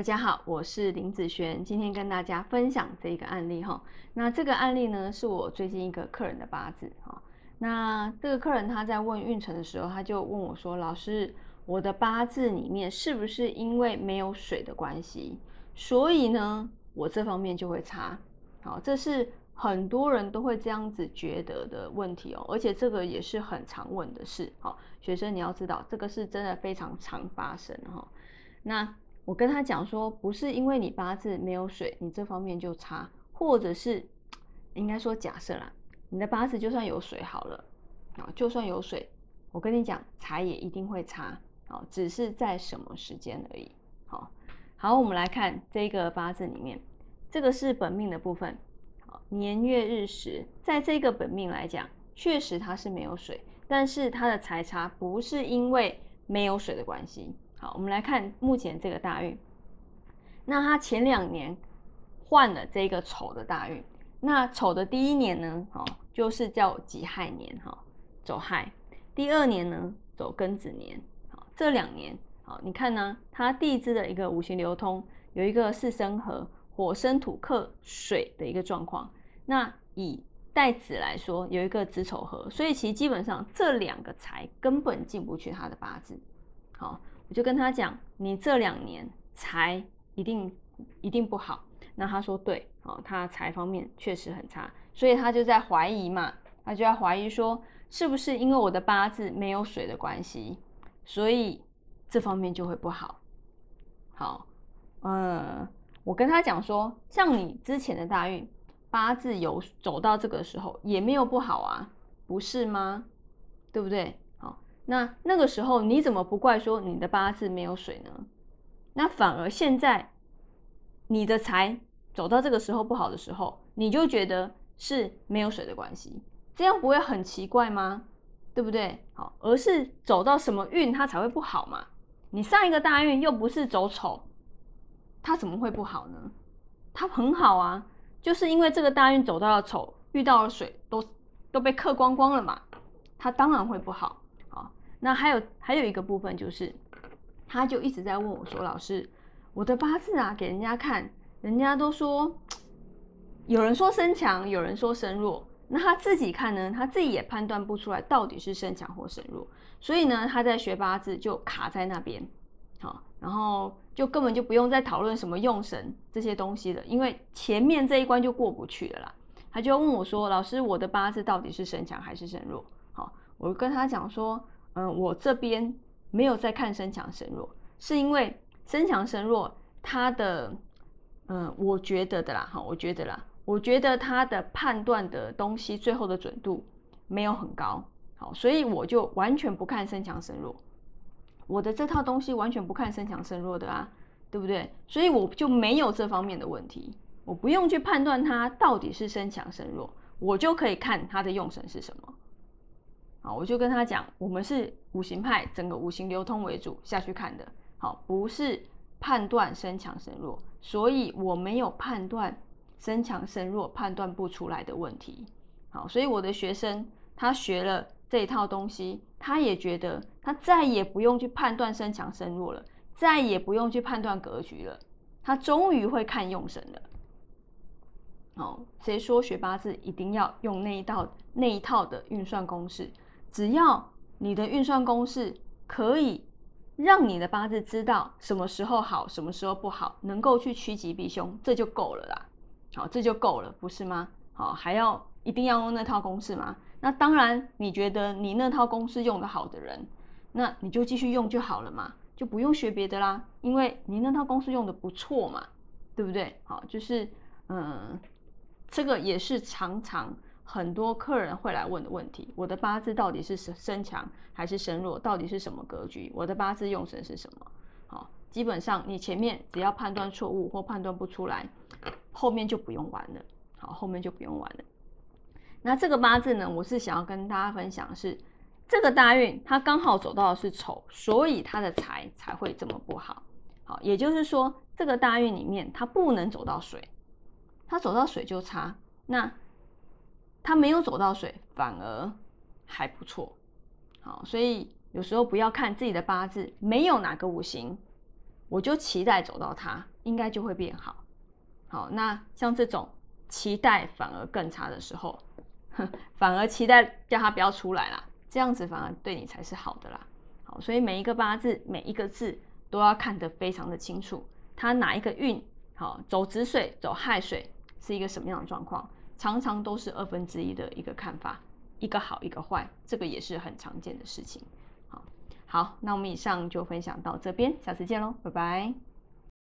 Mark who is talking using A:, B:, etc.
A: 大家好，我是林子璇，今天跟大家分享这一个案例哈。那这个案例呢，是我最近一个客人的八字哈。那这个客人他在问运程的时候，他就问我说：“老师，我的八字里面是不是因为没有水的关系，所以呢，我这方面就会差？”好，这是很多人都会这样子觉得的问题哦，而且这个也是很常问的事。好，学生你要知道，这个是真的非常常发生哈。那我跟他讲说，不是因为你八字没有水，你这方面就差，或者是应该说假设啦，你的八字就算有水好了，啊，就算有水，我跟你讲财也一定会差，啊，只是在什么时间而已。好，好，我们来看这个八字里面，这个是本命的部分，好，年月日时，在这个本命来讲，确实它是没有水，但是它的财差不是因为没有水的关系。好，我们来看目前这个大运。那他前两年换了这个丑的大运。那丑的第一年呢，好，就是叫己亥年，哈，走亥。第二年呢，走庚子年。好，这两年，好，你看呢，他地支的一个五行流通有一个四生合，火生土克水的一个状况。那以带子来说，有一个子丑合，所以其实基本上这两个财根本进不去他的八字。好。我就跟他讲，你这两年财一定一定不好。那他说对，哦，他财方面确实很差，所以他就在怀疑嘛，他就在怀疑说，是不是因为我的八字没有水的关系，所以这方面就会不好。好，嗯，我跟他讲说，像你之前的大运八字有走到这个时候，也没有不好啊，不是吗？对不对？那那个时候你怎么不怪说你的八字没有水呢？那反而现在你的财走到这个时候不好的时候，你就觉得是没有水的关系，这样不会很奇怪吗？对不对？好，而是走到什么运它才会不好嘛？你上一个大运又不是走丑，它怎么会不好呢？它很好啊，就是因为这个大运走到了丑，遇到了水都都被克光光了嘛，它当然会不好。那还有还有一个部分就是，他就一直在问我说：“老师，我的八字啊，给人家看，人家都说，有人说身强，有人说身弱。那他自己看呢，他自己也判断不出来到底是身强或身弱。所以呢，他在学八字就卡在那边，好，然后就根本就不用再讨论什么用神这些东西了，因为前面这一关就过不去了啦。他就问我说：老师，我的八字到底是身强还是身弱？好，我跟他讲说。嗯，我这边没有在看身强身弱，是因为身强身弱，它的，嗯，我觉得的啦，哈，我觉得啦，我觉得它的判断的东西最后的准度没有很高，好，所以我就完全不看身强身弱，我的这套东西完全不看身强身弱的啊，对不对？所以我就没有这方面的问题，我不用去判断它到底是身强身弱，我就可以看它的用神是什么。好，我就跟他讲，我们是五行派，整个五行流通为主下去看的。好，不是判断身强身弱，所以我没有判断身强身弱判断不出来的问题。好，所以我的学生他学了这一套东西，他也觉得他再也不用去判断身强身弱了，再也不用去判断格局了，他终于会看用神了。好，谁说学八字一定要用那一套那一套的运算公式？只要你的运算公式可以让你的八字知道什么时候好，什么时候不好，能够去趋吉避凶，这就够了啦。好，这就够了，不是吗？好，还要一定要用那套公式吗？那当然，你觉得你那套公式用的好的人，那你就继续用就好了嘛，就不用学别的啦，因为你那套公式用的不错嘛，对不对？好，就是嗯，这个也是常常。很多客人会来问的问题：我的八字到底是身强还是身弱？到底是什么格局？我的八字用神是什么？好，基本上你前面只要判断错误或判断不出来，后面就不用玩了。好，后面就不用玩了。那这个八字呢？我是想要跟大家分享的是，这个大运它刚好走到的是丑，所以它的财才会这么不好。好，也就是说，这个大运里面它不能走到水，它走到水就差。那他没有走到水，反而还不错。好，所以有时候不要看自己的八字没有哪个五行，我就期待走到它。应该就会变好。好，那像这种期待反而更差的时候，反而期待叫他不要出来啦，这样子反而对你才是好的啦。好，所以每一个八字每一个字都要看得非常的清楚，它哪一个运好走子水走亥水是一个什么样的状况，常常都是二分之一的一个看法，一个好一个坏，这个也是很常见的事情。好，好，那我们以上就分享到这边，下次见喽，拜拜。